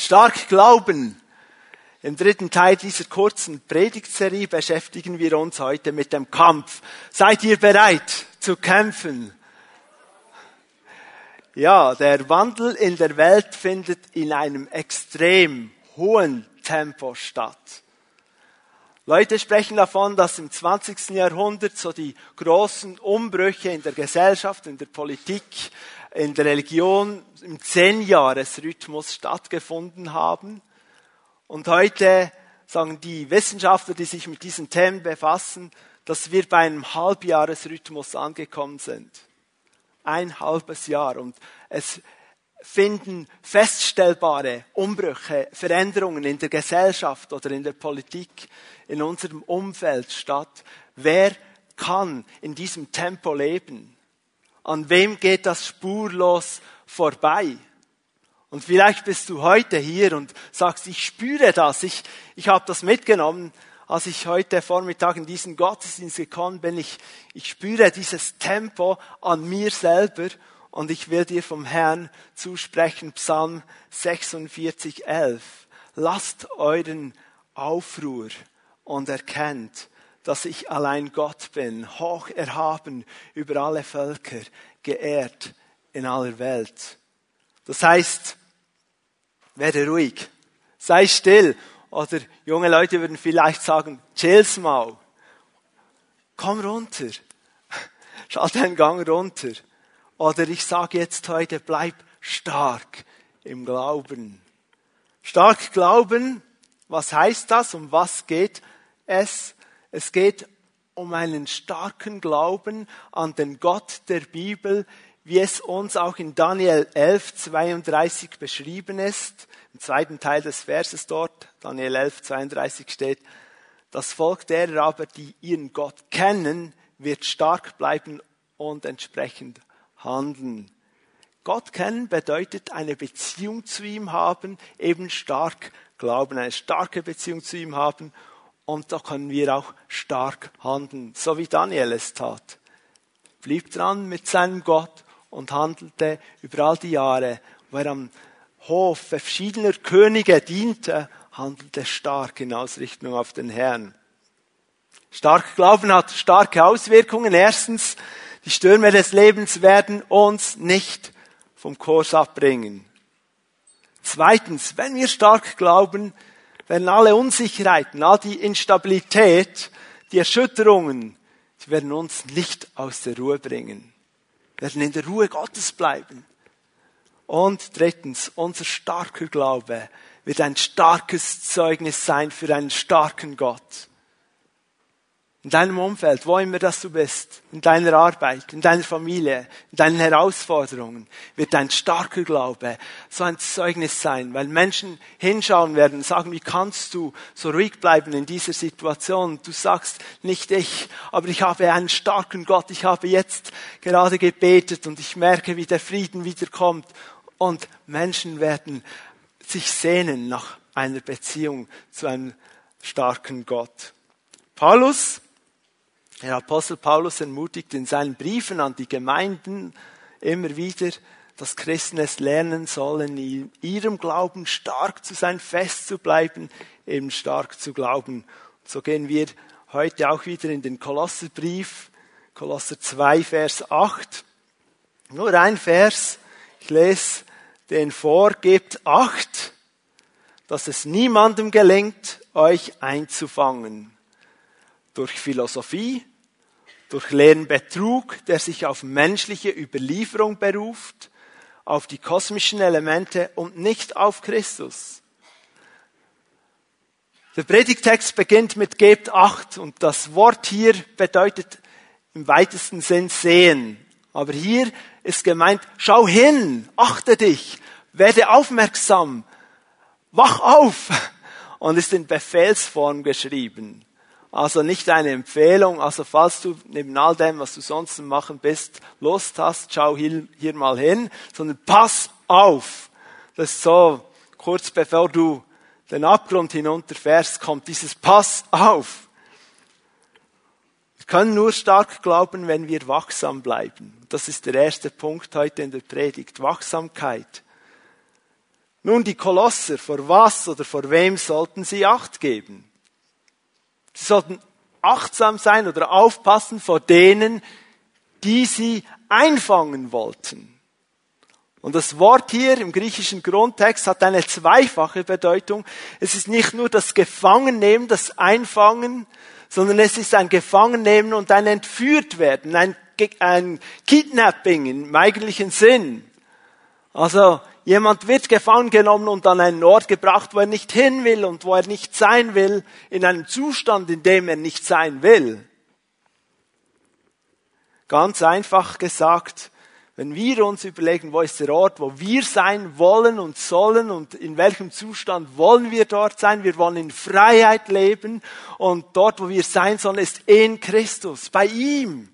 Stark glauben. Im dritten Teil dieser kurzen Predigtserie beschäftigen wir uns heute mit dem Kampf. Seid ihr bereit zu kämpfen? Ja, der Wandel in der Welt findet in einem extrem hohen Tempo statt. Leute sprechen davon, dass im 20. Jahrhundert so die großen Umbrüche in der Gesellschaft, in der Politik, in der Religion im Zehnjahresrhythmus stattgefunden haben. Und heute sagen die Wissenschaftler, die sich mit diesen Themen befassen, dass wir bei einem Halbjahresrhythmus angekommen sind. Ein halbes Jahr. Und es finden feststellbare Umbrüche, Veränderungen in der Gesellschaft oder in der Politik, in unserem Umfeld statt. Wer kann in diesem Tempo leben? An wem geht das spurlos vorbei? Und vielleicht bist du heute hier und sagst, ich spüre das, ich, ich habe das mitgenommen, als ich heute Vormittag in diesen Gottesdienst gekommen bin. Ich, ich spüre dieses Tempo an mir selber und ich will dir vom Herrn zusprechen, Psalm 46, 11. Lasst euren Aufruhr und erkennt, dass ich allein Gott bin, hoch erhaben über alle Völker, geehrt in aller Welt. Das heißt, werde ruhig, sei still. Oder junge Leute würden vielleicht sagen, chill's mal. Komm runter. Schalt deinen Gang runter. Oder ich sage jetzt heute, bleib stark im Glauben. Stark glauben, was heißt das? Um was geht es? Es geht um einen starken Glauben an den Gott der Bibel, wie es uns auch in Daniel 11, 32 beschrieben ist. Im zweiten Teil des Verses dort, Daniel 11, 32 steht, das Volk derer aber, die ihren Gott kennen, wird stark bleiben und entsprechend handeln. Gott kennen bedeutet eine Beziehung zu ihm haben, eben stark glauben, eine starke Beziehung zu ihm haben und da können wir auch stark handeln, so wie Daniel es tat. Blieb dran mit seinem Gott und handelte über all die Jahre, wo er am Hof verschiedener Könige diente, handelte stark in Ausrichtung auf den Herrn. Stark Glauben hat starke Auswirkungen. Erstens, die Stürme des Lebens werden uns nicht vom Kurs abbringen. Zweitens, wenn wir stark glauben, werden alle Unsicherheiten, all die Instabilität, die Erschütterungen, sie werden uns nicht aus der Ruhe bringen. Wir werden in der Ruhe Gottes bleiben. Und drittens, unser starker Glaube wird ein starkes Zeugnis sein für einen starken Gott in deinem Umfeld, wo immer das du bist, in deiner Arbeit, in deiner Familie, in deinen Herausforderungen, wird dein starker Glaube so ein Zeugnis sein, weil Menschen hinschauen werden und sagen, wie kannst du so ruhig bleiben in dieser Situation? Du sagst nicht ich, aber ich habe einen starken Gott, ich habe jetzt gerade gebetet und ich merke, wie der Frieden wiederkommt und Menschen werden sich sehnen nach einer Beziehung zu einem starken Gott. Paulus der Apostel Paulus ermutigt in seinen Briefen an die Gemeinden immer wieder, dass Christen es lernen sollen, in ihrem Glauben stark zu sein, fest zu bleiben, eben stark zu glauben. So gehen wir heute auch wieder in den Kolosserbrief, Kolosser 2, Vers 8. Nur ein Vers, ich lese den vor, gebt acht, dass es niemandem gelingt, euch einzufangen. Durch Philosophie, durch leeren Betrug, der sich auf menschliche Überlieferung beruft, auf die kosmischen Elemente und nicht auf Christus. Der Predigtext beginnt mit gebt acht und das Wort hier bedeutet im weitesten Sinn sehen. Aber hier ist gemeint, schau hin, achte dich, werde aufmerksam, wach auf und ist in Befehlsform geschrieben. Also nicht eine Empfehlung. Also falls du neben all dem, was du sonst machen bist, Lust hast, schau hier, hier mal hin, sondern pass auf. Das ist so, kurz bevor du den Abgrund hinunterfährst, kommt dieses Pass auf. Wir können nur stark glauben, wenn wir wachsam bleiben. Das ist der erste Punkt heute in der Predigt. Wachsamkeit. Nun, die Kolosser, vor was oder vor wem sollten sie Acht geben? Sie sollten achtsam sein oder aufpassen vor denen, die sie einfangen wollten. Und das Wort hier im griechischen Grundtext hat eine zweifache Bedeutung. Es ist nicht nur das Gefangennehmen, das Einfangen, sondern es ist ein Gefangennehmen und ein Entführtwerden, ein, ein Kidnapping im eigentlichen Sinn. Also jemand wird gefangen genommen und an einen Ort gebracht, wo er nicht hin will und wo er nicht sein will, in einem Zustand, in dem er nicht sein will. Ganz einfach gesagt, wenn wir uns überlegen, wo ist der Ort, wo wir sein wollen und sollen und in welchem Zustand wollen wir dort sein, wir wollen in Freiheit leben und dort, wo wir sein sollen, ist in Christus, bei ihm.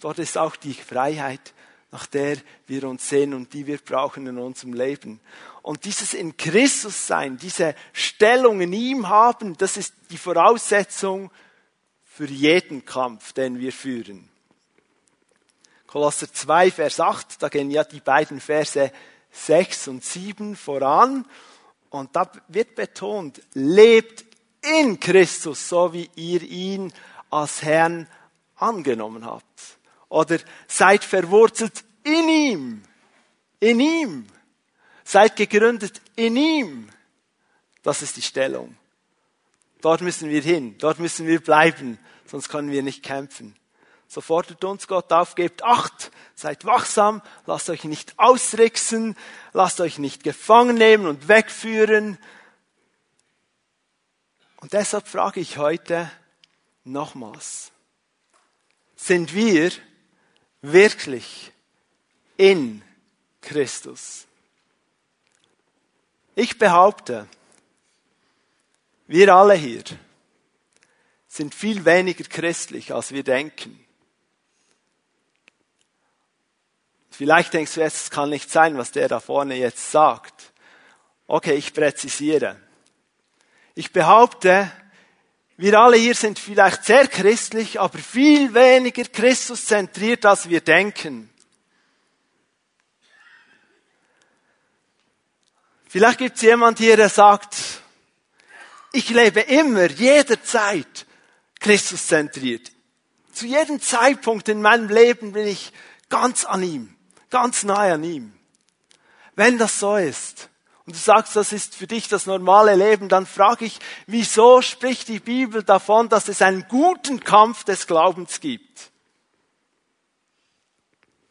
Dort ist auch die Freiheit, nach der wir uns sehen und die wir brauchen in unserem Leben. Und dieses in Christus sein, diese Stellung in ihm haben, das ist die Voraussetzung für jeden Kampf, den wir führen. Kolosser 2, Vers 8, da gehen ja die beiden Verse 6 und 7 voran. Und da wird betont, lebt in Christus, so wie ihr ihn als Herrn angenommen habt. Oder seid verwurzelt in ihm. In ihm. Seid gegründet in ihm. Das ist die Stellung. Dort müssen wir hin. Dort müssen wir bleiben. Sonst können wir nicht kämpfen. So fordert uns Gott auf, gebt Acht, seid wachsam, lasst euch nicht ausrichsen, lasst euch nicht gefangen nehmen und wegführen. Und deshalb frage ich heute nochmals, sind wir wirklich in Christus? Ich behaupte, wir alle hier sind viel weniger christlich, als wir denken. Vielleicht denkst du jetzt, es kann nicht sein, was der da vorne jetzt sagt. Okay, ich präzisiere. Ich behaupte, wir alle hier sind vielleicht sehr christlich, aber viel weniger Christus zentriert, als wir denken. Vielleicht gibt es jemand hier, der sagt, ich lebe immer, jederzeit Christus zentriert. Zu jedem Zeitpunkt in meinem Leben bin ich ganz an ihm ganz nahe an ihm. Wenn das so ist, und du sagst, das ist für dich das normale Leben, dann frage ich, wieso spricht die Bibel davon, dass es einen guten Kampf des Glaubens gibt?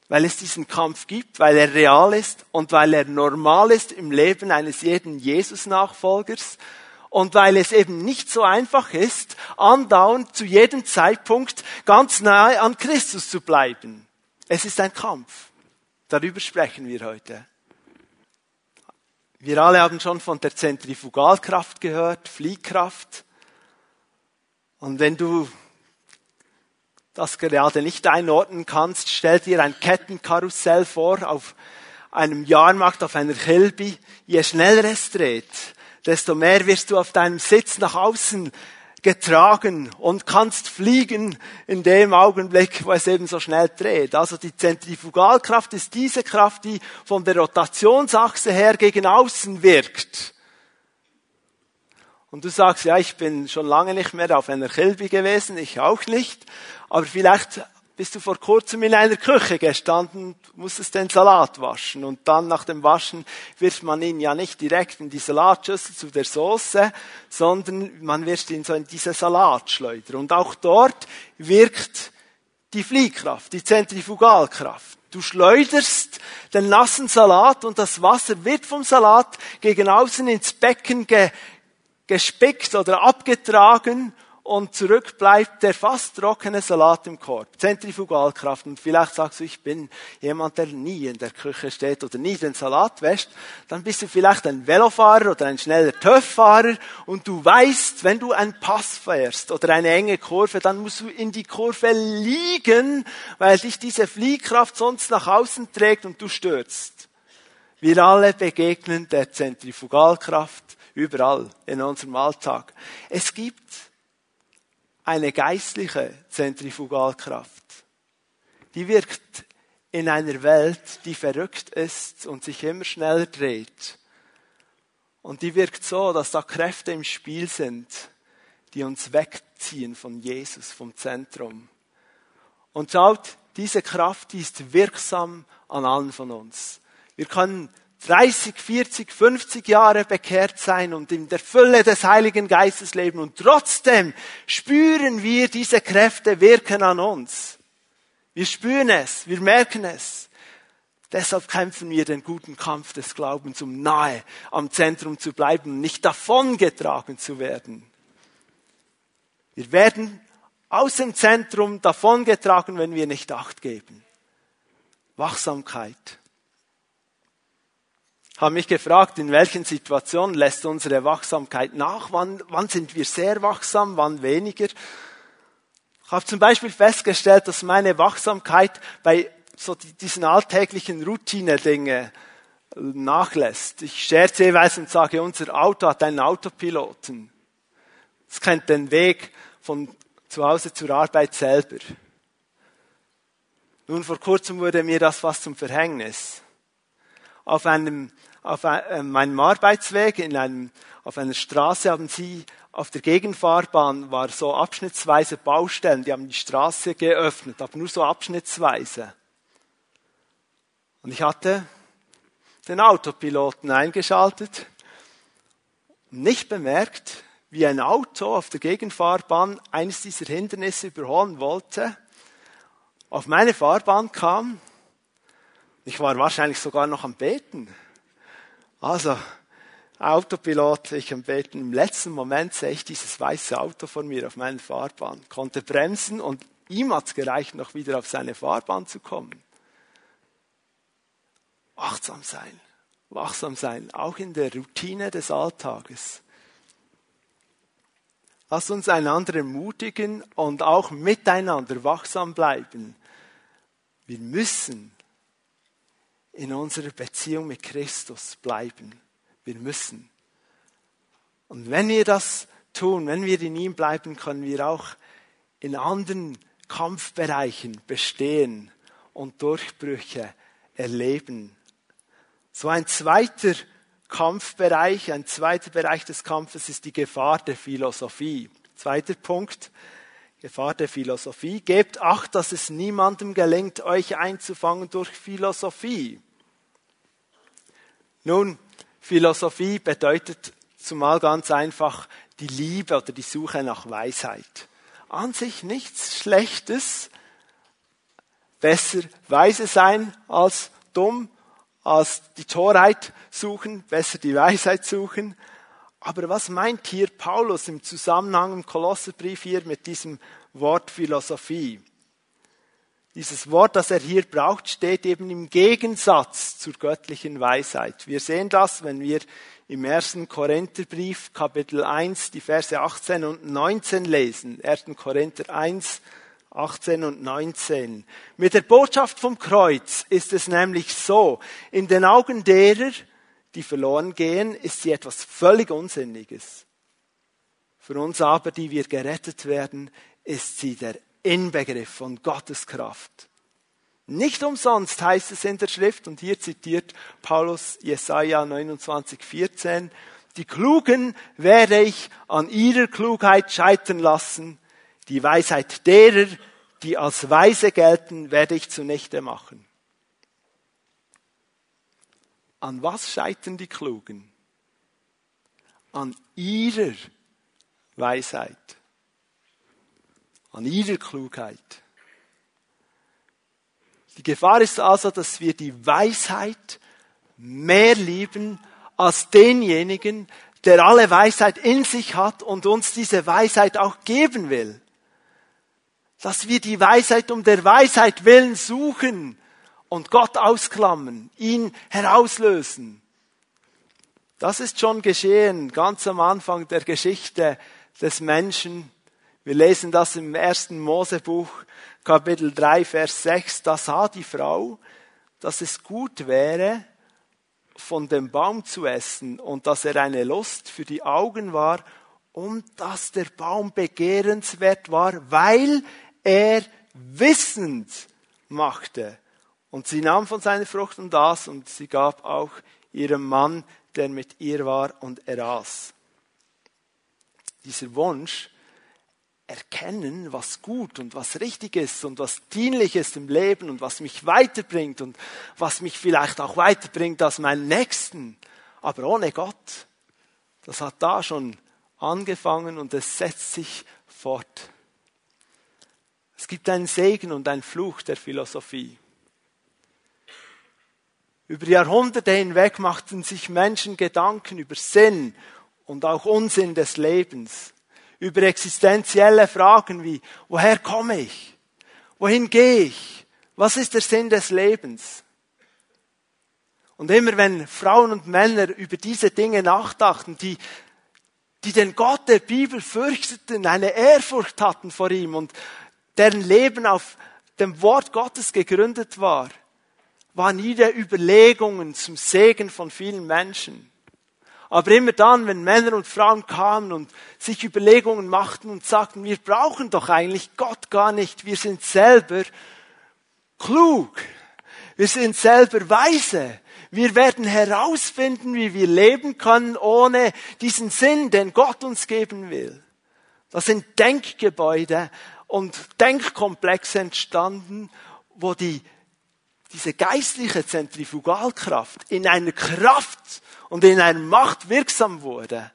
Weil es diesen Kampf gibt, weil er real ist und weil er normal ist im Leben eines jeden Jesus-Nachfolgers und weil es eben nicht so einfach ist, andauernd zu jedem Zeitpunkt ganz nahe an Christus zu bleiben. Es ist ein Kampf. Darüber sprechen wir heute. Wir alle haben schon von der Zentrifugalkraft gehört, Fliehkraft. Und wenn du das gerade nicht einordnen kannst, stell dir ein Kettenkarussell vor auf einem Jahrmarkt, auf einer Kilby. Je schneller es dreht, desto mehr wirst du auf deinem Sitz nach außen getragen und kannst fliegen in dem Augenblick, wo es eben so schnell dreht. Also die Zentrifugalkraft ist diese Kraft, die von der Rotationsachse her gegen außen wirkt. Und du sagst, ja, ich bin schon lange nicht mehr auf einer Kilby gewesen, ich auch nicht, aber vielleicht bist du vor kurzem in einer Küche gestanden musstest den Salat waschen. Und dann nach dem Waschen wirft man ihn ja nicht direkt in die Salatschüssel zu der Soße, sondern man wirft ihn so in diese Salatschleuder. Und auch dort wirkt die Fliehkraft, die Zentrifugalkraft. Du schleuderst den nassen Salat und das Wasser wird vom Salat gegen außen ins Becken ge gespickt oder abgetragen und zurück bleibt der fast trockene Salat im Korb. Zentrifugalkraft. Und vielleicht sagst du, ich bin jemand, der nie in der Küche steht oder nie den Salat wäscht. Dann bist du vielleicht ein Velofahrer oder ein schneller TÜV-Fahrer und du weißt, wenn du einen Pass fährst oder eine enge Kurve, dann musst du in die Kurve liegen, weil dich diese Fliehkraft sonst nach außen trägt und du stürzt. Wir alle begegnen der Zentrifugalkraft überall in unserem Alltag. Es gibt eine geistliche Zentrifugalkraft. Die wirkt in einer Welt, die verrückt ist und sich immer schneller dreht. Und die wirkt so, dass da Kräfte im Spiel sind, die uns wegziehen von Jesus, vom Zentrum. Und schaut, diese Kraft, die ist wirksam an allen von uns. Wir können 30, 40, 50 Jahre bekehrt sein und in der Fülle des Heiligen Geistes leben und trotzdem spüren wir diese Kräfte wirken an uns. Wir spüren es, wir merken es. Deshalb kämpfen wir den guten Kampf des Glaubens, um nahe am Zentrum zu bleiben, nicht davongetragen zu werden. Wir werden aus dem Zentrum davongetragen, wenn wir nicht Acht geben. Wachsamkeit. Habe mich gefragt, in welchen Situationen lässt unsere Wachsamkeit nach? Wann, wann sind wir sehr wachsam, wann weniger? Ich habe zum Beispiel festgestellt, dass meine Wachsamkeit bei so diesen alltäglichen Routine-Dinge nachlässt. Ich scherze jeweils und sage, unser Auto hat einen Autopiloten. Es kennt den Weg von zu Hause zur Arbeit selber. Nun, vor kurzem wurde mir das fast zum Verhängnis. Auf einem, auf äh, meinem Arbeitsweg in einem, auf einer Straße haben sie, auf der Gegenfahrbahn war so abschnittsweise Baustellen, die haben die Straße geöffnet, aber nur so abschnittsweise. Und ich hatte den Autopiloten eingeschaltet nicht bemerkt, wie ein Auto auf der Gegenfahrbahn eines dieser Hindernisse überholen wollte, auf meine Fahrbahn kam. Ich war wahrscheinlich sogar noch am Beten. Also, Autopilot, ich am Beten. Im letzten Moment sehe ich dieses weiße Auto von mir auf meiner Fahrbahn, konnte bremsen und ihm hat es gereicht, noch wieder auf seine Fahrbahn zu kommen. Wachsam sein, wachsam sein, auch in der Routine des Alltages. Lass uns einander ermutigen und auch miteinander wachsam bleiben. Wir müssen in unserer Beziehung mit Christus bleiben. Wir müssen. Und wenn wir das tun, wenn wir in ihm bleiben, können wir auch in anderen Kampfbereichen bestehen und Durchbrüche erleben. So ein zweiter Kampfbereich, ein zweiter Bereich des Kampfes ist die Gefahr der Philosophie. Zweiter Punkt, Gefahr der Philosophie. Gebt acht, dass es niemandem gelingt, euch einzufangen durch Philosophie. Nun, Philosophie bedeutet zumal ganz einfach die Liebe oder die Suche nach Weisheit. An sich nichts Schlechtes. Besser weise sein als dumm als die Torheit suchen, besser die Weisheit suchen. Aber was meint hier Paulus im Zusammenhang im Kolosserbrief hier mit diesem Wort Philosophie? Dieses Wort, das er hier braucht, steht eben im Gegensatz zur göttlichen Weisheit. Wir sehen das, wenn wir im ersten Korintherbrief Kapitel 1 die Verse 18 und 19 lesen. 1. Korinther 1, 18 und 19. Mit der Botschaft vom Kreuz ist es nämlich so, in den Augen derer, die verloren gehen, ist sie etwas völlig Unsinniges. Für uns aber, die wir gerettet werden, ist sie der Inbegriff von Gottes Kraft. Nicht umsonst heißt es in der Schrift, und hier zitiert Paulus Jesaja 29, 14, die Klugen werde ich an ihrer Klugheit scheitern lassen, die Weisheit derer, die als weise gelten, werde ich zunichte machen. An was scheitern die Klugen? An ihrer Weisheit. An ihrer Klugheit. Die Gefahr ist also, dass wir die Weisheit mehr lieben als denjenigen, der alle Weisheit in sich hat und uns diese Weisheit auch geben will dass wir die Weisheit um der Weisheit willen suchen und Gott ausklammern, ihn herauslösen. Das ist schon geschehen, ganz am Anfang der Geschichte des Menschen. Wir lesen das im ersten Mosebuch, Kapitel 3, Vers 6. Da sah die Frau, dass es gut wäre, von dem Baum zu essen und dass er eine Lust für die Augen war und dass der Baum begehrenswert war, weil er wissend machte. Und sie nahm von seiner Frucht und das und sie gab auch ihrem Mann, der mit ihr war, und er aß. Dieser Wunsch, erkennen, was gut und was richtig ist und was dienlich ist im Leben und was mich weiterbringt und was mich vielleicht auch weiterbringt als meinen Nächsten, aber ohne Gott. Das hat da schon angefangen und es setzt sich fort. Es gibt einen Segen und einen Fluch der Philosophie. Über Jahrhunderte hinweg machten sich Menschen Gedanken über Sinn und auch Unsinn des Lebens über existenzielle Fragen wie, woher komme ich? Wohin gehe ich? Was ist der Sinn des Lebens? Und immer wenn Frauen und Männer über diese Dinge nachdachten, die, die den Gott der Bibel fürchteten, eine Ehrfurcht hatten vor ihm und deren Leben auf dem Wort Gottes gegründet war, waren ihre Überlegungen zum Segen von vielen Menschen. Aber immer dann, wenn Männer und Frauen kamen und sich Überlegungen machten und sagten, wir brauchen doch eigentlich Gott gar nicht, wir sind selber klug, wir sind selber weise, wir werden herausfinden, wie wir leben können ohne diesen Sinn, den Gott uns geben will. Das sind Denkgebäude und Denkkomplexe entstanden, wo die, diese geistliche Zentrifugalkraft in einer Kraft und in einer Macht wirksam wurde,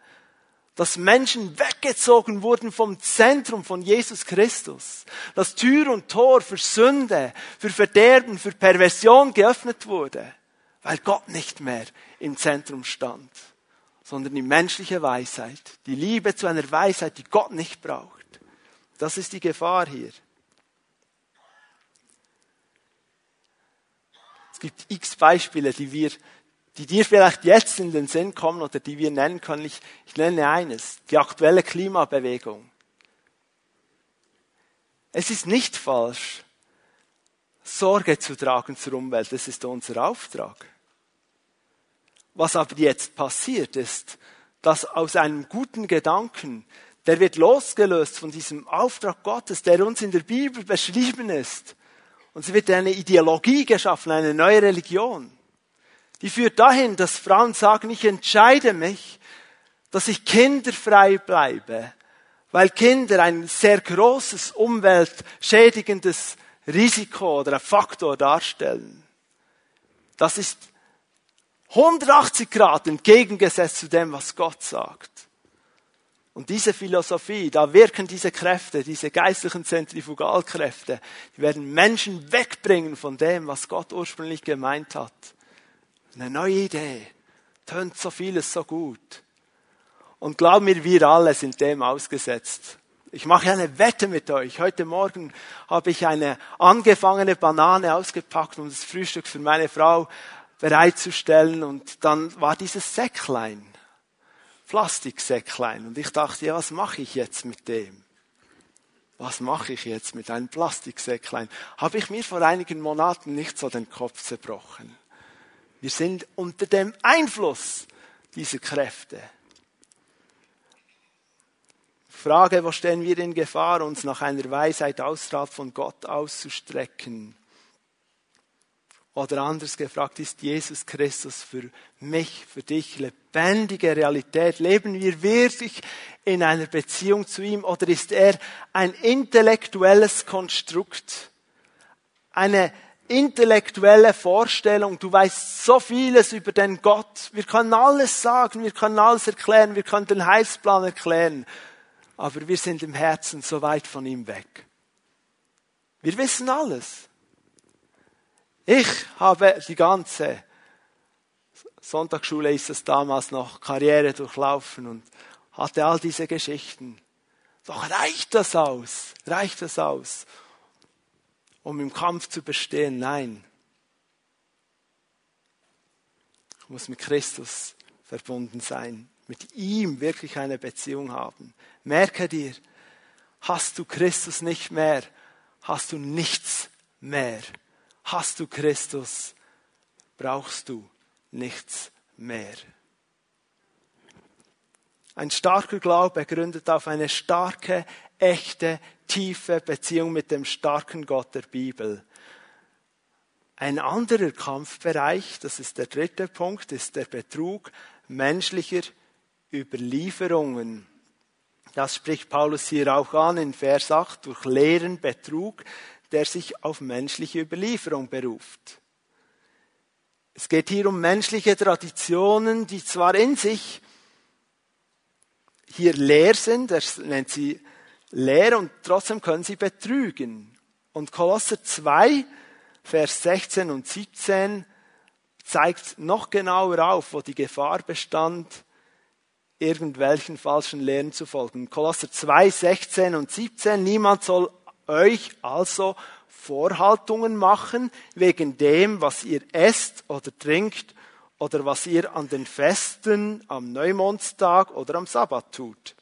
dass Menschen weggezogen wurden vom Zentrum von Jesus Christus, dass Tür und Tor für Sünde, für Verderben, für Perversion geöffnet wurde, weil Gott nicht mehr im Zentrum stand, sondern die menschliche Weisheit, die Liebe zu einer Weisheit, die Gott nicht braucht. Das ist die Gefahr hier. Es gibt x Beispiele, die wir die dir vielleicht jetzt in den Sinn kommen oder die wir nennen können. Ich, ich nenne eines, die aktuelle Klimabewegung. Es ist nicht falsch, Sorge zu tragen zur Umwelt. Das ist unser Auftrag. Was aber jetzt passiert ist, dass aus einem guten Gedanken, der wird losgelöst von diesem Auftrag Gottes, der uns in der Bibel beschrieben ist. Und es wird eine Ideologie geschaffen, eine neue Religion die führt dahin, dass Frauen sagen, ich entscheide mich, dass ich kinderfrei bleibe, weil Kinder ein sehr großes umweltschädigendes Risiko oder ein Faktor darstellen. Das ist 180 Grad entgegengesetzt zu dem, was Gott sagt. Und diese Philosophie, da wirken diese Kräfte, diese geistlichen Zentrifugalkräfte, die werden Menschen wegbringen von dem, was Gott ursprünglich gemeint hat. Eine neue Idee. Tönt so vieles so gut. Und glaub mir, wir alle sind dem ausgesetzt. Ich mache eine Wette mit euch. Heute Morgen habe ich eine angefangene Banane ausgepackt, um das Frühstück für meine Frau bereitzustellen. Und dann war dieses Säcklein, Plastiksäcklein. Und ich dachte, ja, was mache ich jetzt mit dem? Was mache ich jetzt mit einem Plastiksäcklein? Habe ich mir vor einigen Monaten nicht so den Kopf zerbrochen. Wir sind unter dem Einfluss dieser Kräfte. Frage, wo stehen wir in Gefahr, uns nach einer Weisheit austraf von Gott auszustrecken? Oder anders gefragt, ist Jesus Christus für mich, für dich lebendige Realität? Leben wir wirklich in einer Beziehung zu ihm oder ist er ein intellektuelles Konstrukt? Eine intellektuelle Vorstellung. Du weißt so vieles über den Gott. Wir können alles sagen, wir können alles erklären, wir können den Heilsplan erklären. Aber wir sind im Herzen so weit von ihm weg. Wir wissen alles. Ich habe die ganze Sonntagsschule ist es damals noch Karriere durchlaufen und hatte all diese Geschichten. Doch reicht das aus? Reicht das aus? um im Kampf zu bestehen. Nein. Ich muss mit Christus verbunden sein, mit ihm wirklich eine Beziehung haben. Merke dir, hast du Christus nicht mehr, hast du nichts mehr. Hast du Christus, brauchst du nichts mehr. Ein starker Glaube gründet auf eine starke, echte, tiefe Beziehung mit dem starken Gott der Bibel. Ein anderer Kampfbereich, das ist der dritte Punkt, ist der Betrug menschlicher Überlieferungen. Das spricht Paulus hier auch an in Vers 8, durch leeren Betrug, der sich auf menschliche Überlieferung beruft. Es geht hier um menschliche Traditionen, die zwar in sich hier leer sind, er nennt sie leer und trotzdem können sie betrügen. Und Kolosser 2, Vers 16 und 17 zeigt noch genauer auf, wo die Gefahr bestand, irgendwelchen falschen Lehren zu folgen. Kolosser 2, 16 und 17. Niemand soll euch also Vorhaltungen machen wegen dem, was ihr esst oder trinkt oder was ihr an den Festen, am Neumondstag oder am Sabbat tut.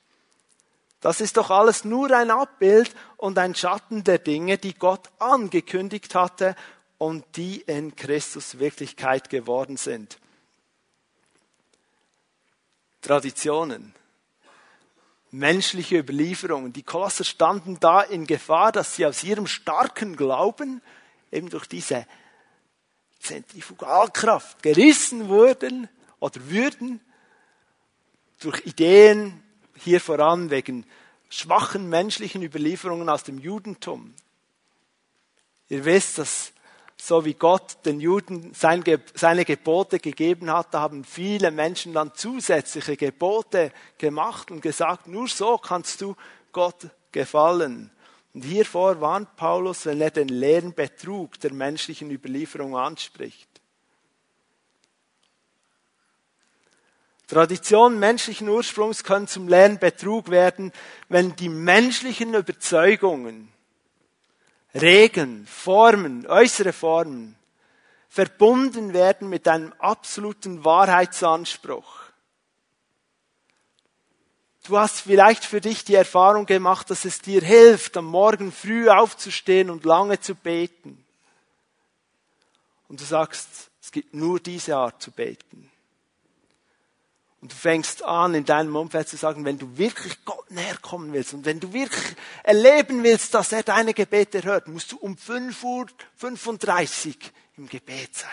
Das ist doch alles nur ein Abbild und ein Schatten der Dinge, die Gott angekündigt hatte und die in Christus Wirklichkeit geworden sind. Traditionen, menschliche Überlieferungen. Die Kolosser standen da in Gefahr, dass sie aus ihrem starken Glauben eben durch diese Zentrifugalkraft gerissen wurden oder würden durch Ideen, hier voran wegen schwachen menschlichen Überlieferungen aus dem Judentum. Ihr wisst, dass so wie Gott den Juden seine Gebote gegeben hat, da haben viele Menschen dann zusätzliche Gebote gemacht und gesagt, nur so kannst du Gott gefallen. Und hiervor warnt Paulus, wenn er den leeren Betrug der menschlichen Überlieferung anspricht. Traditionen menschlichen Ursprungs können zum leeren Betrug werden, wenn die menschlichen Überzeugungen Regeln, Formen, äußere Formen verbunden werden mit einem absoluten Wahrheitsanspruch. Du hast vielleicht für dich die Erfahrung gemacht, dass es dir hilft, am Morgen früh aufzustehen und lange zu beten. Und du sagst, es gibt nur diese Art zu beten. Und du fängst an, in deinem Umfeld zu sagen, wenn du wirklich Gott näher kommen willst und wenn du wirklich erleben willst, dass er deine Gebete hört, musst du um 5 Uhr 35 im Gebet sein.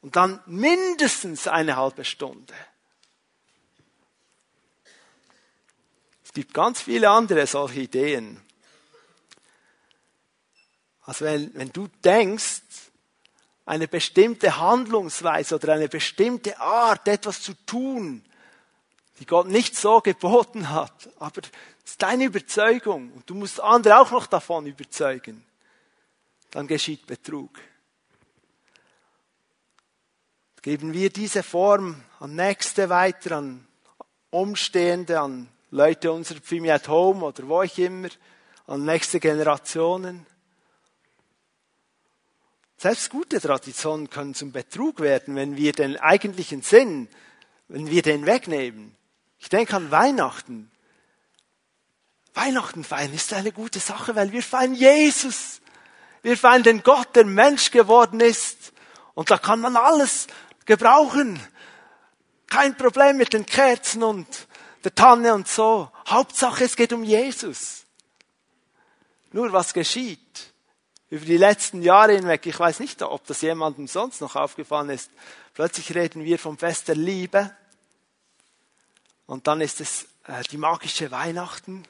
Und dann mindestens eine halbe Stunde. Es gibt ganz viele andere solche Ideen. Also wenn, wenn du denkst, eine bestimmte Handlungsweise oder eine bestimmte Art, etwas zu tun, die Gott nicht so geboten hat. Aber es ist deine Überzeugung und du musst andere auch noch davon überzeugen. Dann geschieht Betrug. Geben wir diese Form an Nächste weiter, an Umstehende, an Leute unserer Family at Home oder wo ich immer, an nächste Generationen. Selbst gute Traditionen können zum Betrug werden, wenn wir den eigentlichen Sinn, wenn wir den wegnehmen. Ich denke an Weihnachten. Weihnachten feiern ist eine gute Sache, weil wir feiern Jesus. Wir feiern den Gott, der Mensch geworden ist. Und da kann man alles gebrauchen. Kein Problem mit den Kerzen und der Tanne und so. Hauptsache, es geht um Jesus. Nur was geschieht? Über die letzten Jahre hinweg, ich weiß nicht, ob das jemandem sonst noch aufgefallen ist, plötzlich reden wir vom Fest der Liebe. Und dann ist es äh, die magische Weihnachten.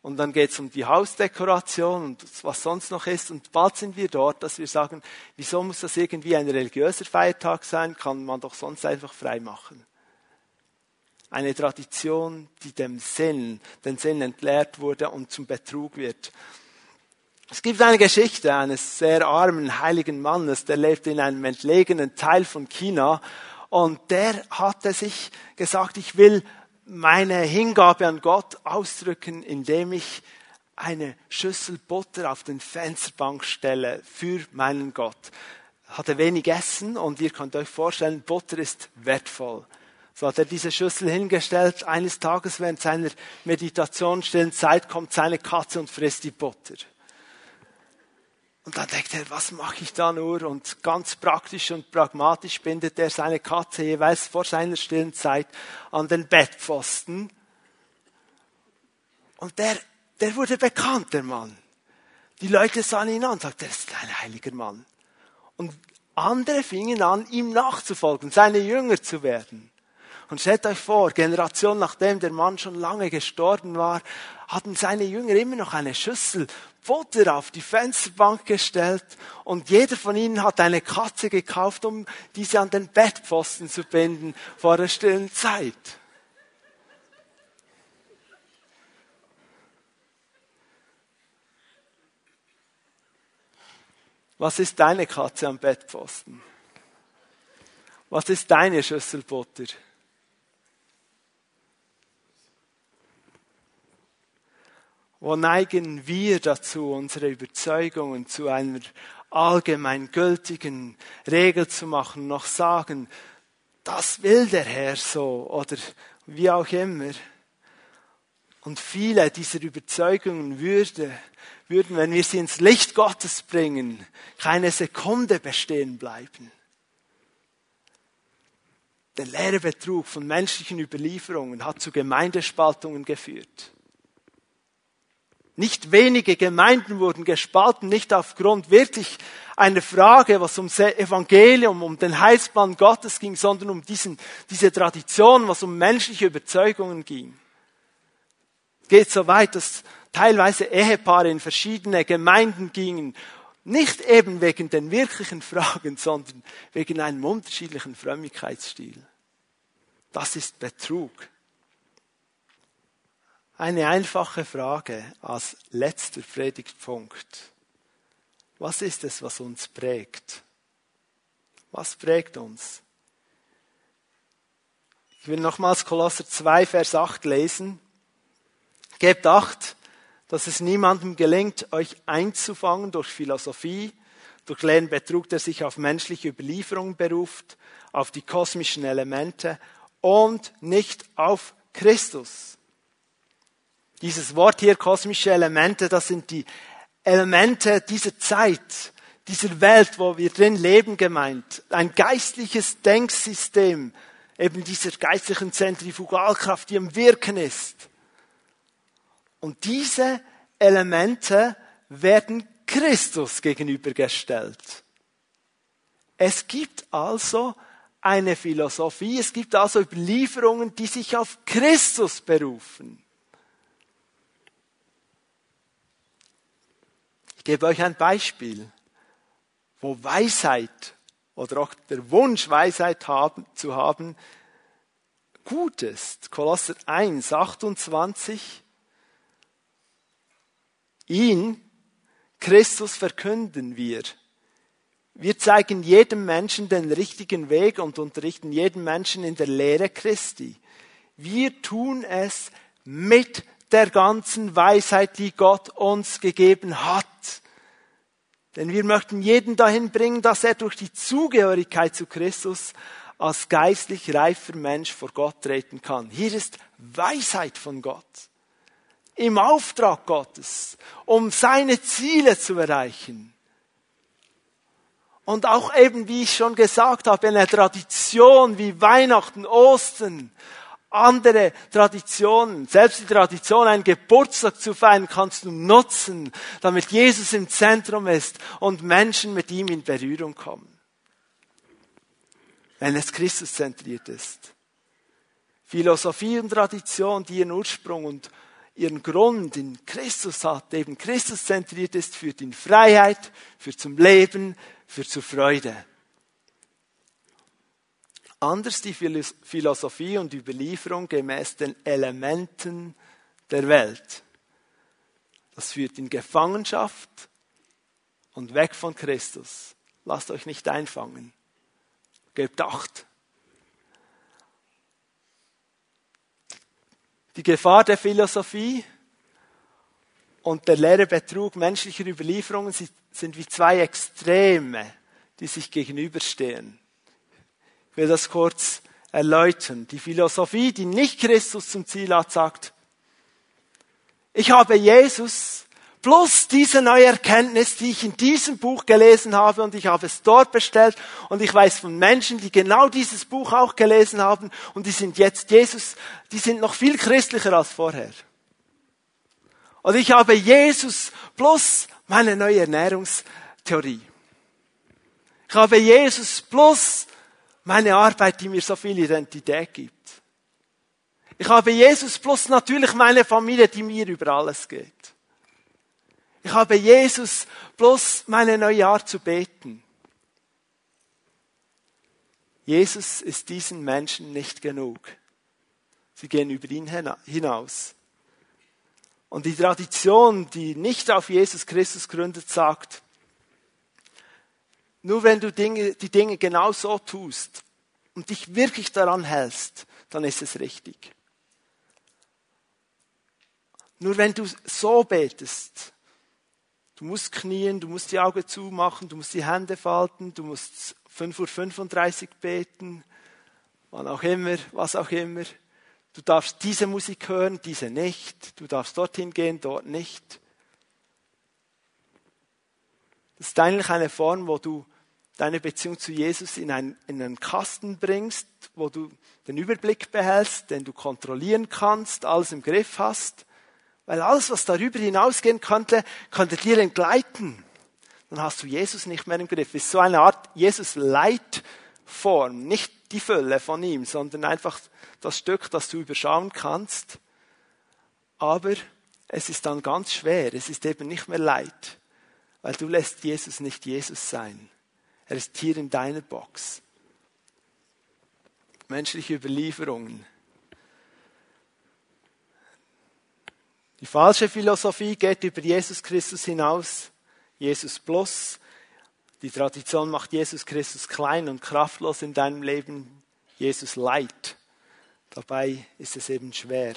Und dann geht es um die Hausdekoration und was sonst noch ist. Und bald sind wir dort, dass wir sagen, wieso muss das irgendwie ein religiöser Feiertag sein, kann man doch sonst einfach frei machen. Eine Tradition, die dem Sinn, den Sinn entleert wurde und zum Betrug wird. Es gibt eine Geschichte eines sehr armen heiligen Mannes, der lebte in einem entlegenen Teil von China und der hatte sich gesagt, ich will meine Hingabe an Gott ausdrücken, indem ich eine Schüssel Butter auf den Fensterbank stelle für meinen Gott. Hatte wenig Essen und ihr könnt euch vorstellen, Butter ist wertvoll. So hat er diese Schüssel hingestellt. Eines Tages während seiner Meditation stillen Zeit kommt seine Katze und frisst die Butter. Und dann denkt er, was mache ich da nur? Und ganz praktisch und pragmatisch bindet er seine Katze jeweils vor seiner stillen Zeit an den Bettpfosten. Und der, der wurde bekannt, der Mann. Die Leute sahen ihn an und sagten, das ist ein heiliger Mann. Und andere fingen an, ihm nachzufolgen, seine Jünger zu werden. Und stellt euch vor, Generation nachdem der Mann schon lange gestorben war, hatten seine Jünger immer noch eine Schüssel Futter auf die Fensterbank gestellt und jeder von ihnen hat eine Katze gekauft, um diese an den Bettpfosten zu binden vor der stillen Zeit. Was ist deine Katze am Bettpfosten? Was ist deine Schüssel Butter? Wo neigen wir dazu, unsere Überzeugungen zu einer allgemeingültigen Regel zu machen, noch sagen, das will der Herr so oder wie auch immer. Und viele dieser Überzeugungen würde, würden, wenn wir sie ins Licht Gottes bringen, keine Sekunde bestehen bleiben. Der leere Betrug von menschlichen Überlieferungen hat zu Gemeindespaltungen geführt. Nicht wenige Gemeinden wurden gespalten, nicht aufgrund wirklich einer Frage, was ums Evangelium, um den Heilsplan Gottes ging, sondern um diesen, diese Tradition, was um menschliche Überzeugungen ging. Es geht so weit, dass teilweise Ehepaare in verschiedene Gemeinden gingen, nicht eben wegen den wirklichen Fragen, sondern wegen einem unterschiedlichen Frömmigkeitsstil. Das ist Betrug. Eine einfache Frage als letzter Predigtpunkt. Was ist es, was uns prägt? Was prägt uns? Ich will nochmals Kolosser 2, Vers 8 lesen. Gebt acht, dass es niemandem gelingt, euch einzufangen durch Philosophie, durch leeren Betrug, der sich auf menschliche Überlieferung beruft, auf die kosmischen Elemente und nicht auf Christus. Dieses Wort hier, kosmische Elemente, das sind die Elemente dieser Zeit, dieser Welt, wo wir drin leben gemeint. Ein geistliches Denksystem, eben dieser geistlichen Zentrifugalkraft, die im Wirken ist. Und diese Elemente werden Christus gegenübergestellt. Es gibt also eine Philosophie, es gibt also Überlieferungen, die sich auf Christus berufen. Gebe euch ein Beispiel, wo Weisheit oder auch der Wunsch, Weisheit haben, zu haben, gut ist. Kolosser 1, 28. Ihn, Christus, verkünden wir. Wir zeigen jedem Menschen den richtigen Weg und unterrichten jeden Menschen in der Lehre Christi. Wir tun es mit der ganzen Weisheit, die Gott uns gegeben hat. Denn wir möchten jeden dahin bringen, dass er durch die Zugehörigkeit zu Christus als geistlich reifer Mensch vor Gott treten kann. Hier ist Weisheit von Gott. Im Auftrag Gottes, um seine Ziele zu erreichen. Und auch eben, wie ich schon gesagt habe, eine Tradition wie Weihnachten, Ostern, andere Traditionen. Selbst die Tradition, einen Geburtstag zu feiern, kannst du nutzen, damit Jesus im Zentrum ist und Menschen mit ihm in Berührung kommen. Wenn es Christus zentriert ist. Philosophie und Tradition, die ihren Ursprung und ihren Grund in Christus hat, eben Christus zentriert ist, führt in Freiheit, führt zum Leben, führt zur Freude. Anders die Philosophie und Überlieferung gemäß den Elementen der Welt. Das führt in Gefangenschaft und weg von Christus. Lasst euch nicht einfangen. Gebt acht. Die Gefahr der Philosophie und der leere Betrug menschlicher Überlieferungen sind wie zwei Extreme, die sich gegenüberstehen will das kurz erläutern. Die Philosophie, die nicht Christus zum Ziel hat, sagt, ich habe Jesus plus diese neue Erkenntnis, die ich in diesem Buch gelesen habe und ich habe es dort bestellt und ich weiß von Menschen, die genau dieses Buch auch gelesen haben und die sind jetzt Jesus, die sind noch viel christlicher als vorher. Und ich habe Jesus plus meine neue Ernährungstheorie. Ich habe Jesus plus meine Arbeit, die mir so viel Identität gibt. Ich habe Jesus plus natürlich meine Familie, die mir über alles geht. Ich habe Jesus plus meine neue Art zu beten. Jesus ist diesen Menschen nicht genug. Sie gehen über ihn hinaus. Und die Tradition, die nicht auf Jesus Christus gründet, sagt, nur wenn du Dinge, die Dinge genau so tust und dich wirklich daran hältst, dann ist es richtig. Nur wenn du so betest, du musst knien, du musst die Augen zumachen, du musst die Hände falten, du musst 5.35 Uhr beten, wann auch immer, was auch immer. Du darfst diese Musik hören, diese nicht. Du darfst dorthin gehen, dort nicht. Das ist eigentlich eine Form, wo du deine Beziehung zu Jesus in einen, in einen Kasten bringst, wo du den Überblick behältst, den du kontrollieren kannst, alles im Griff hast. Weil alles, was darüber hinausgehen könnte, könnte dir entgleiten. Dann hast du Jesus nicht mehr im Griff. Ist so eine Art Jesus-Leitform. Nicht die Fülle von ihm, sondern einfach das Stück, das du überschauen kannst. Aber es ist dann ganz schwer. Es ist eben nicht mehr Leid. Weil du lässt Jesus nicht Jesus sein. Er ist hier in deiner Box. Menschliche Überlieferungen. Die falsche Philosophie geht über Jesus Christus hinaus. Jesus plus. Die Tradition macht Jesus Christus klein und kraftlos in deinem Leben. Jesus leid. Dabei ist es eben schwer.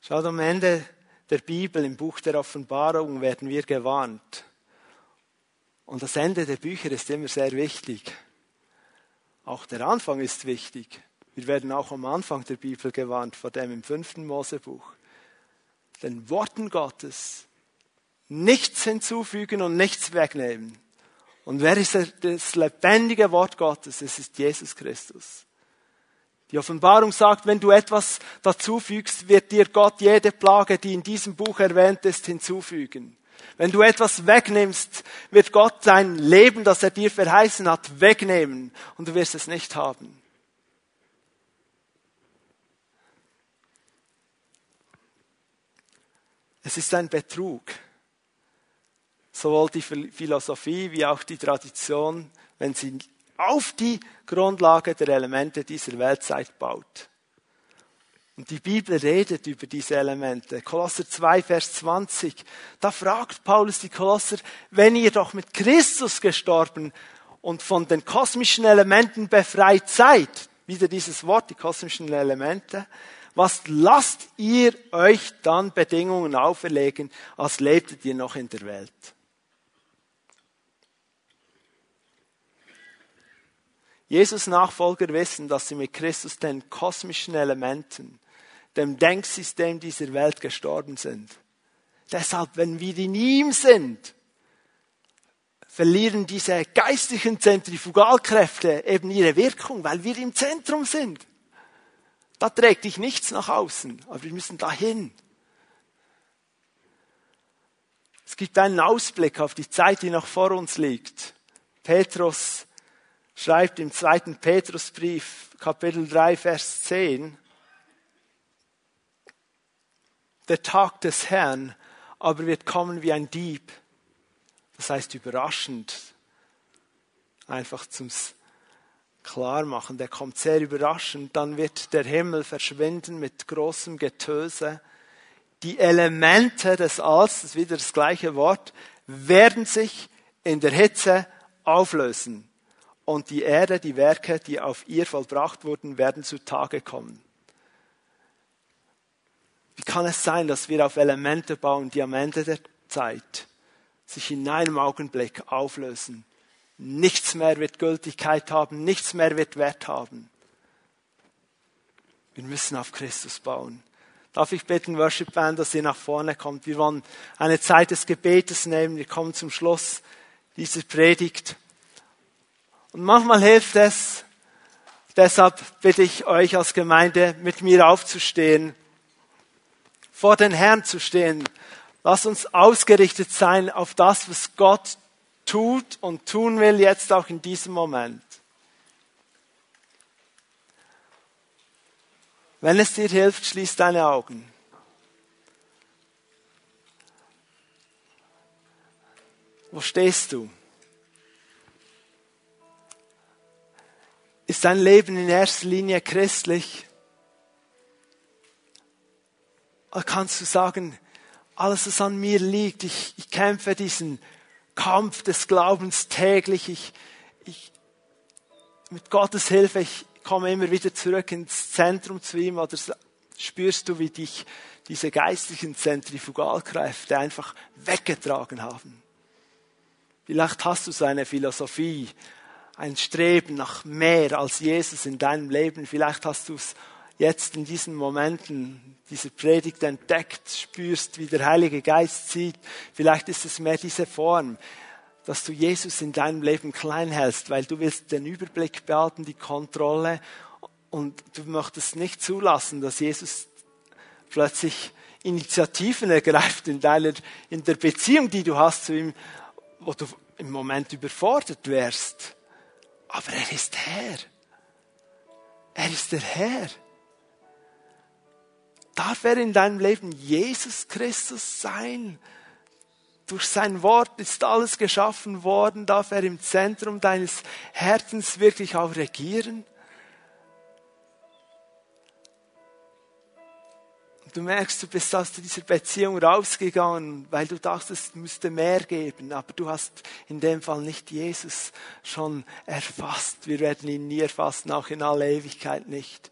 Schaut am Ende der Bibel, im Buch der Offenbarung, werden wir gewarnt. Und das Ende der Bücher ist immer sehr wichtig. Auch der Anfang ist wichtig. Wir werden auch am Anfang der Bibel gewarnt, vor dem im fünften Mosebuch den Worten Gottes nichts hinzufügen und nichts wegnehmen. Und wer ist das lebendige Wort Gottes? Es ist Jesus Christus. Die Offenbarung sagt, wenn du etwas dazufügst, wird dir Gott jede Plage, die in diesem Buch erwähnt ist, hinzufügen. Wenn du etwas wegnimmst, wird Gott dein Leben, das er dir verheißen hat, wegnehmen und du wirst es nicht haben. Es ist ein Betrug. Sowohl die Philosophie wie auch die Tradition, wenn sie auf die Grundlage der Elemente dieser Weltzeit baut. Und die Bibel redet über diese Elemente. Kolosser 2, Vers 20. Da fragt Paulus die Kolosser, wenn ihr doch mit Christus gestorben und von den kosmischen Elementen befreit seid, wieder dieses Wort, die kosmischen Elemente, was lasst ihr euch dann Bedingungen auferlegen, als lebtet ihr noch in der Welt? Jesus Nachfolger wissen, dass sie mit Christus den kosmischen Elementen, dem Denksystem dieser Welt gestorben sind. Deshalb, wenn wir in ihm sind, verlieren diese geistlichen Zentrifugalkräfte eben ihre Wirkung, weil wir im Zentrum sind. Da trägt dich nichts nach außen, aber wir müssen dahin. Es gibt einen Ausblick auf die Zeit, die noch vor uns liegt. Petrus schreibt im zweiten Petrusbrief, Kapitel 3, Vers 10, der Tag des Herrn aber wird kommen wie ein Dieb. Das heißt überraschend, einfach zum klar machen. Der kommt sehr überraschend. Dann wird der Himmel verschwinden mit großem Getöse. Die Elemente des Alls, das ist wieder das gleiche Wort, werden sich in der Hitze auflösen. Und die Erde, die Werke, die auf ihr vollbracht wurden, werden zutage kommen. Wie kann es sein, dass wir auf Elemente bauen, die am Ende der Zeit sich in einem Augenblick auflösen? Nichts mehr wird Gültigkeit haben, nichts mehr wird Wert haben. Wir müssen auf Christus bauen. Darf ich bitten, Worship Band, dass ihr nach vorne kommt? Wir wollen eine Zeit des Gebetes nehmen. Wir kommen zum Schluss dieser Predigt. Und manchmal hilft es, deshalb bitte ich euch als Gemeinde, mit mir aufzustehen, vor den Herrn zu stehen. Lass uns ausgerichtet sein auf das, was Gott tut und tun will, jetzt auch in diesem Moment. Wenn es dir hilft, schließ deine Augen. Wo stehst du? Ist dein Leben in erster Linie christlich? Oder kannst du sagen, alles, was an mir liegt, ich, ich kämpfe diesen Kampf des Glaubens täglich, ich, ich, mit Gottes Hilfe, ich komme immer wieder zurück ins Zentrum zu ihm, oder spürst du, wie dich diese geistlichen Zentrifugalkräfte einfach weggetragen haben? Vielleicht hast du so eine Philosophie, ein Streben nach mehr als Jesus in deinem Leben. Vielleicht hast du es jetzt in diesen Momenten dieser Predigt entdeckt, spürst, wie der Heilige Geist sieht. Vielleicht ist es mehr diese Form, dass du Jesus in deinem Leben klein hältst, weil du willst den Überblick behalten, die Kontrolle und du möchtest nicht zulassen, dass Jesus plötzlich Initiativen ergreift in deiner, in der Beziehung, die du hast zu ihm, wo du im Moment überfordert wärst. Aber er ist Herr. Er ist der Herr. Darf er in deinem Leben Jesus Christus sein? Durch sein Wort ist alles geschaffen worden. Darf er im Zentrum deines Herzens wirklich auch regieren? Du merkst, du bist aus dieser Beziehung rausgegangen, weil du dachtest, es müsste mehr geben. Aber du hast in dem Fall nicht Jesus schon erfasst. Wir werden ihn nie erfassen, auch in aller Ewigkeit nicht.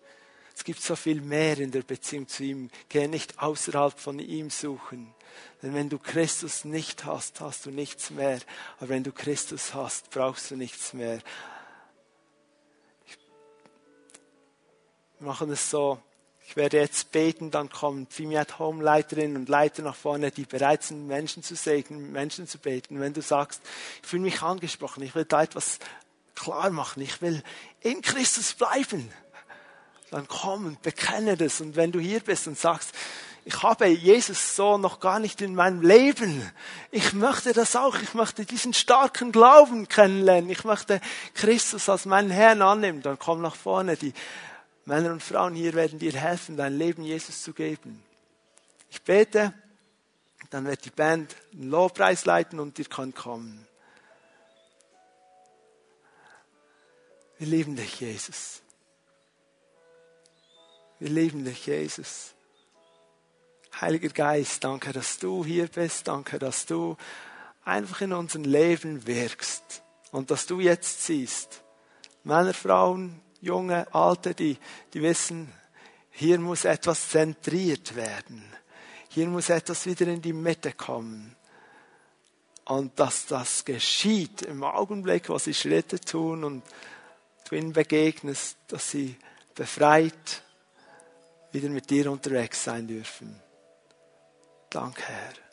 Es gibt so viel mehr in der Beziehung zu ihm. Geh nicht außerhalb von ihm suchen. Denn wenn du Christus nicht hast, hast du nichts mehr. Aber wenn du Christus hast, brauchst du nichts mehr. Wir machen es so. Ich werde jetzt beten, dann kommen Fimi at Home Leiterinnen und Leiter nach vorne, die bereit sind, Menschen zu segnen, Menschen zu beten. Wenn du sagst, ich fühle mich angesprochen, ich will da etwas klar machen, ich will in Christus bleiben, dann komm und bekenne das. Und wenn du hier bist und sagst, ich habe Jesus so noch gar nicht in meinem Leben. Ich möchte das auch. Ich möchte diesen starken Glauben kennenlernen. Ich möchte Christus als meinen Herrn annehmen. Dann komm nach vorne. Die Männer und Frauen hier werden dir helfen, dein Leben Jesus zu geben. Ich bete, dann wird die Band einen Lobpreis leiten und ihr könnt kommen. Wir lieben dich, Jesus. Wir lieben dich, Jesus. Heiliger Geist, danke, dass du hier bist. Danke, dass du einfach in unserem Leben wirkst und dass du jetzt siehst. Männer, Frauen, junge, alte, die, die wissen, hier muss etwas zentriert werden. Hier muss etwas wieder in die Mitte kommen. Und dass das geschieht im Augenblick, wo sie Schritte tun und du ihnen begegnest, dass sie befreit wieder mit dir unterwegs sein dürfen. Danke, Herr.